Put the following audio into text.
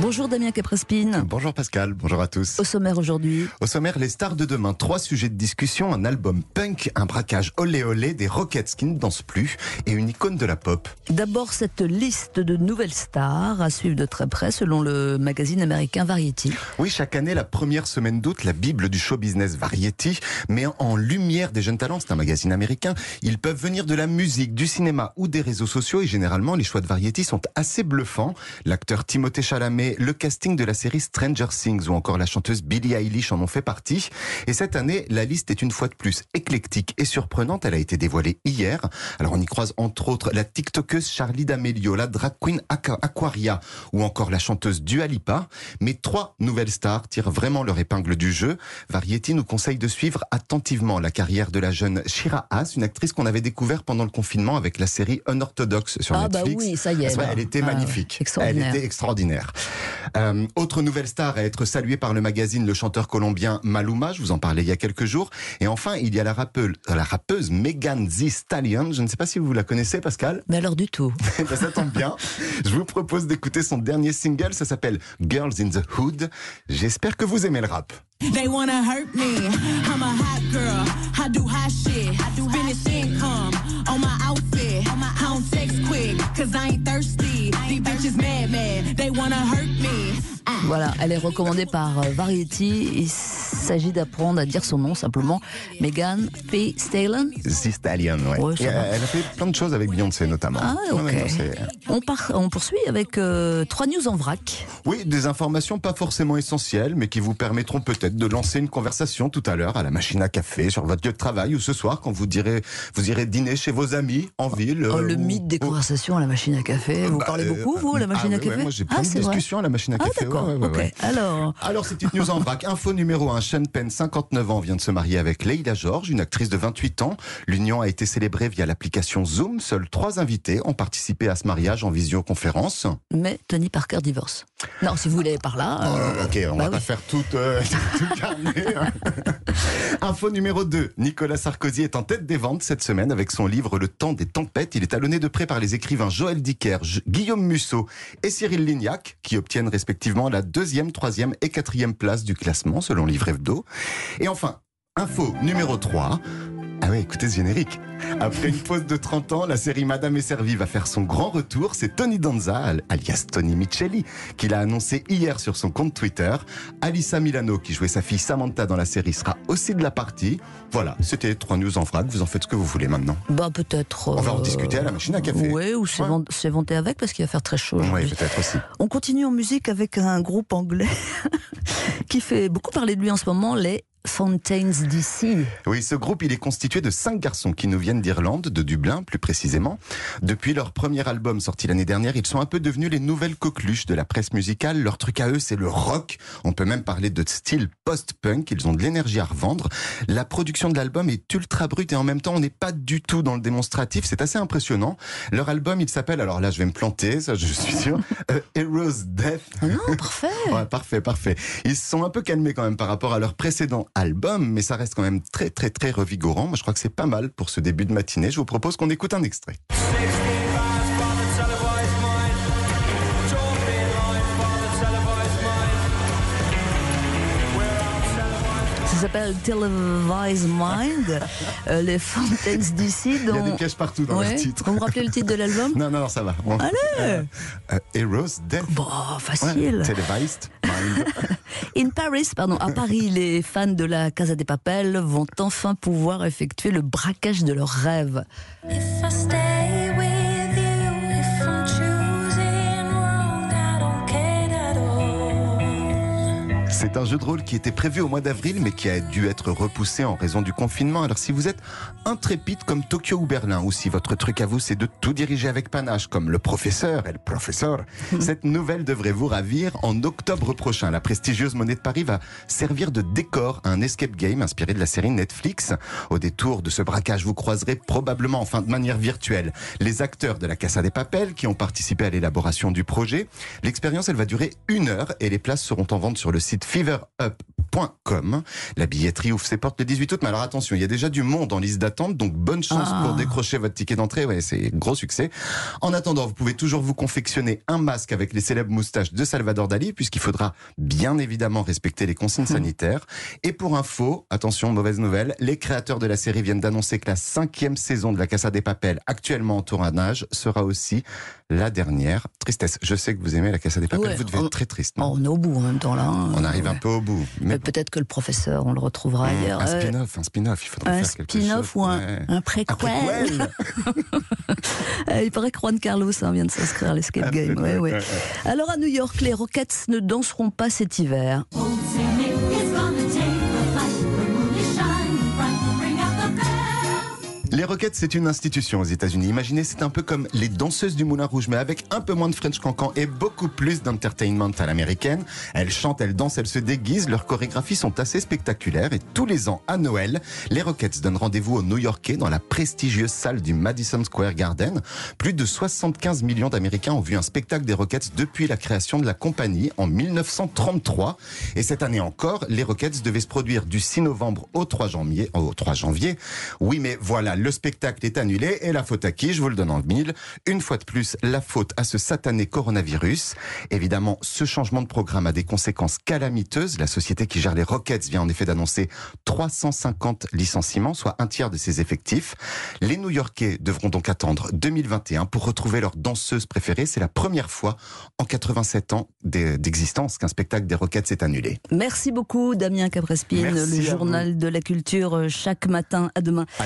Bonjour Damien Caprespine. Bonjour Pascal, bonjour à tous. Au sommaire aujourd'hui. Au sommaire, les stars de demain. Trois sujets de discussion, un album punk, un braquage olé olé, des Rockets qui ne dansent plus et une icône de la pop. D'abord cette liste de nouvelles stars à suivre de très près selon le magazine américain Variety. Oui, chaque année, la première semaine d'août, la Bible du show business Variety met en lumière des jeunes talents. C'est un magazine américain. Ils peuvent venir de la musique, du cinéma ou des réseaux sociaux et généralement, les choix de Variety sont assez bluffants. L'acteur Timothée Chalamet, le casting de la série Stranger Things ou encore la chanteuse Billie Eilish en ont fait partie. Et cette année, la liste est une fois de plus éclectique et surprenante. Elle a été dévoilée hier. Alors on y croise entre autres la TikTokeuse Charlie D'Amelio, la drag queen Aquaria ou encore la chanteuse Dua Lipa. Mais trois nouvelles stars tirent vraiment leur épingle du jeu. Variety nous conseille de suivre attentivement la carrière de la jeune Shira Haas, une actrice qu'on avait découvert pendant le confinement avec la série Unorthodox sur ah Netflix. Bah oui, ça y est. Elle était ah, magnifique. Elle était extraordinaire. Euh, autre nouvelle star à être saluée par le magazine, le chanteur colombien Maluma, je vous en parlais il y a quelques jours. Et enfin, il y a la rappeuse, la rappeuse Megan Thee Stallion. Je ne sais pas si vous la connaissez, Pascal. Mais alors du tout. Ben, ça tombe bien. Je vous propose d'écouter son dernier single. Ça s'appelle Girls in the Hood. J'espère que vous aimez le rap. They wanna hurt me. I'm a hot girl. I do hot shit. I do Finish income on my outfit. I don't quick, cause I ain't thirsty. These bitches mad, mad. Voilà, elle est recommandée par euh, Variety. S'agit d'apprendre à dire son nom simplement. Megan P. Stallion. The Stallion, ouais. Euh, elle a fait plein de choses avec Beyoncé notamment. Ah, ok. Ouais, non, c'est- On, part, on poursuit avec euh, trois news en vrac. oui, des informations pas forcément essentielles, mais qui vous permettront peut-être de lancer une conversation tout à l'heure à la machine à café, sur votre lieu de travail ou ce soir quand vous direz, vous irez dîner chez vos amis en ville. Oh, euh, le ou- mythe des ou- conversations à la machine à café. Vous Bah, parlez euh, beaucoup, vous, à la machine ah, à ouais, café ouais, Moi, j'ai Ah, plein de c'est vrai. discussions à la machine à Ah, café. d'accord. ouais, ouais, ok. ouais. Alors, Alors, ces petites news en vrac. Info numéro 1. Sean Penn, 59 ans, vient de se marier avec Leila George, une actrice de 28 ans. L'union a été célébrée via l'application Zoom. Seuls trois invités ont participé à ce mariage en visioconférence. mais Tony Parker divorce. Non, si vous voulez par là. euh, Oh, ok, on bah va pas oui. faire tout, euh, tout carnet, hein. Info numéro 2. Nicolas Sarkozy est en tête des ventes cette semaine avec son livre Le temps des tempêtes. Il est talonné de près par les écrivains Joël Dicker, Guillaume Musso et Cyril Lignac, qui obtiennent respectivement la deuxième, troisième et quatrième place du classement selon Livre Et enfin, info numéro 3. Ah ouais, écoutez ce générique. Après une pause de 30 ans, la série Madame est servie va faire son grand retour. C'est Tony Danza, al- alias Tony Micheli, qui l'a annoncé hier sur son compte Twitter. Alissa Milano, qui jouait sa fille Samantha dans la série, sera aussi de la partie. Voilà, c'était trois news en vrac. Vous en faites ce que vous voulez maintenant. Bah, peut-être. On va en euh, discuter à la machine à café. Oui, ou c'est Ouais. avec parce qu'il va faire très chaud. Oui, peut-être aussi. On continue en musique avec un groupe anglais qui fait beaucoup parler de lui en ce moment, les Fountains DC. Oui, ce groupe, il est constitué de cinq garçons qui nous viennent d'Irlande, de Dublin plus précisément. Depuis leur premier album sorti l'année dernière, ils sont un peu devenus les nouvelles coqueluches de la presse musicale. Leur truc à eux, c'est le rock. On peut même parler de style post-punk. Ils ont de l'énergie à revendre. La production de l'album est ultra brute et en même temps, on n'est pas du tout dans le démonstratif. C'est assez impressionnant. Leur album, il s'appelle, alors là, je vais me planter, ça je suis sûr, euh, Heroes Death. Ah non, parfait. Ouais, parfait, parfait. Ils se sont un peu calmés quand même par rapport à leur précédent album, mais ça reste quand même très, très, très revigorant. Moi, je crois que c'est pas mal pour ce début de matinée. Je vous propose qu'on écoute un extrait. S'appelle Televised Mind, euh, les Fountains DC. Il y a des Dont... pièges partout dans Ouais. leur titre. Vous me rappelez le titre de l'album Non, non, non, ça va. On- Allez Euh, euh, Heroes Death. Bon, Ouais, facile. Televised Mind. In Paris, pardon, à Paris, les fans de la Casa des Papel vont enfin pouvoir effectuer le braquage de leurs rêves. If I stay C'est un jeu de rôle qui était prévu au mois d'avril, mais qui a dû être repoussé en raison du confinement. Alors si vous êtes intrépide comme Tokyo ou Berlin, ou si votre truc à vous c'est de tout diriger avec panache, comme le professeur et le professeur, cette nouvelle devrait vous ravir. En octobre prochain, la prestigieuse Monnaie de Paris va servir de décor à un escape game inspiré de la série Netflix. Au détour de ce braquage, vous croiserez probablement, enfin de manière virtuelle, les acteurs de la Casa des Papel qui ont participé à l'élaboration du projet. L'expérience, elle va durer une heure et les places seront en vente sur le site feverup.com. La billetterie ouvre ses portes le 18 août, mais alors attention, il y a déjà du monde en liste d'attente, donc bonne chance Ah. pour décrocher votre ticket d'entrée. Ouais, c'est gros succès. En attendant, vous pouvez toujours vous confectionner un masque avec les célèbres moustaches de Salvador Dali, puisqu'il faudra bien évidemment respecter les consignes sanitaires. Et pour info, attention, mauvaise nouvelle, les créateurs de la série viennent d'annoncer que la cinquième saison de la Casa des Papel, actuellement en tournage, sera aussi la dernière. Tristesse. Je sais que vous aimez la Casa des Papel. Ouais, vous devez on- être très triste. Non on est au bout en même temps là. hein. On arrive un Ouais. peu au bout. Mais Mais peut-être que le professeur, on le retrouvera Mmh, ailleurs. un Euh, spin-off, un spin-off, il faudrait un faire quelque chose. spin-off ou un, Ouais. un préquel. Un préquel. Euh, il paraît que Juan Carlos hein, vient de s'inscrire à l'escape game. Ouais, ouais. Ouais, ouais. Alors à New York, les Rockets ne danseront pas cet hiver. Les Rockets, c'est une institution aux États-Unis. Imaginez, c'est un peu comme les danseuses du Moulin Rouge, mais avec un peu moins de French cancan et beaucoup plus d'entertainment à l'américaine. Elles chantent, elles dansent, elles se déguisent. Leurs chorégraphies sont assez spectaculaires. Et tous les ans, à Noël, les Rockets donnent rendez-vous aux New-Yorkais dans la prestigieuse salle du Madison Square Garden. Plus de 75 millions d'Américains ont vu un spectacle des Rockets depuis la création de la compagnie en 1933. Et cette année encore, les Rockets devaient se produire du 6 novembre au 3 janvier. Au 3 janvier. Oui, mais voilà, le spectacle est annulé et la faute à qui Je vous le donne en mille. Une fois de plus, la faute à ce satané coronavirus. Évidemment, ce changement de programme a des conséquences calamiteuses. La société qui gère les Rockets vient en effet d'annoncer 350 licenciements, soit un tiers de ses effectifs. Les New-Yorkais devront donc attendre 2021 pour retrouver leur danseuse préférée. C'est la première fois en 87 ans d'e- d'existence qu'un spectacle des Rockets s'est annulé. Merci beaucoup Damien Caprespine, Merci le journal de la culture euh, chaque matin. À demain. À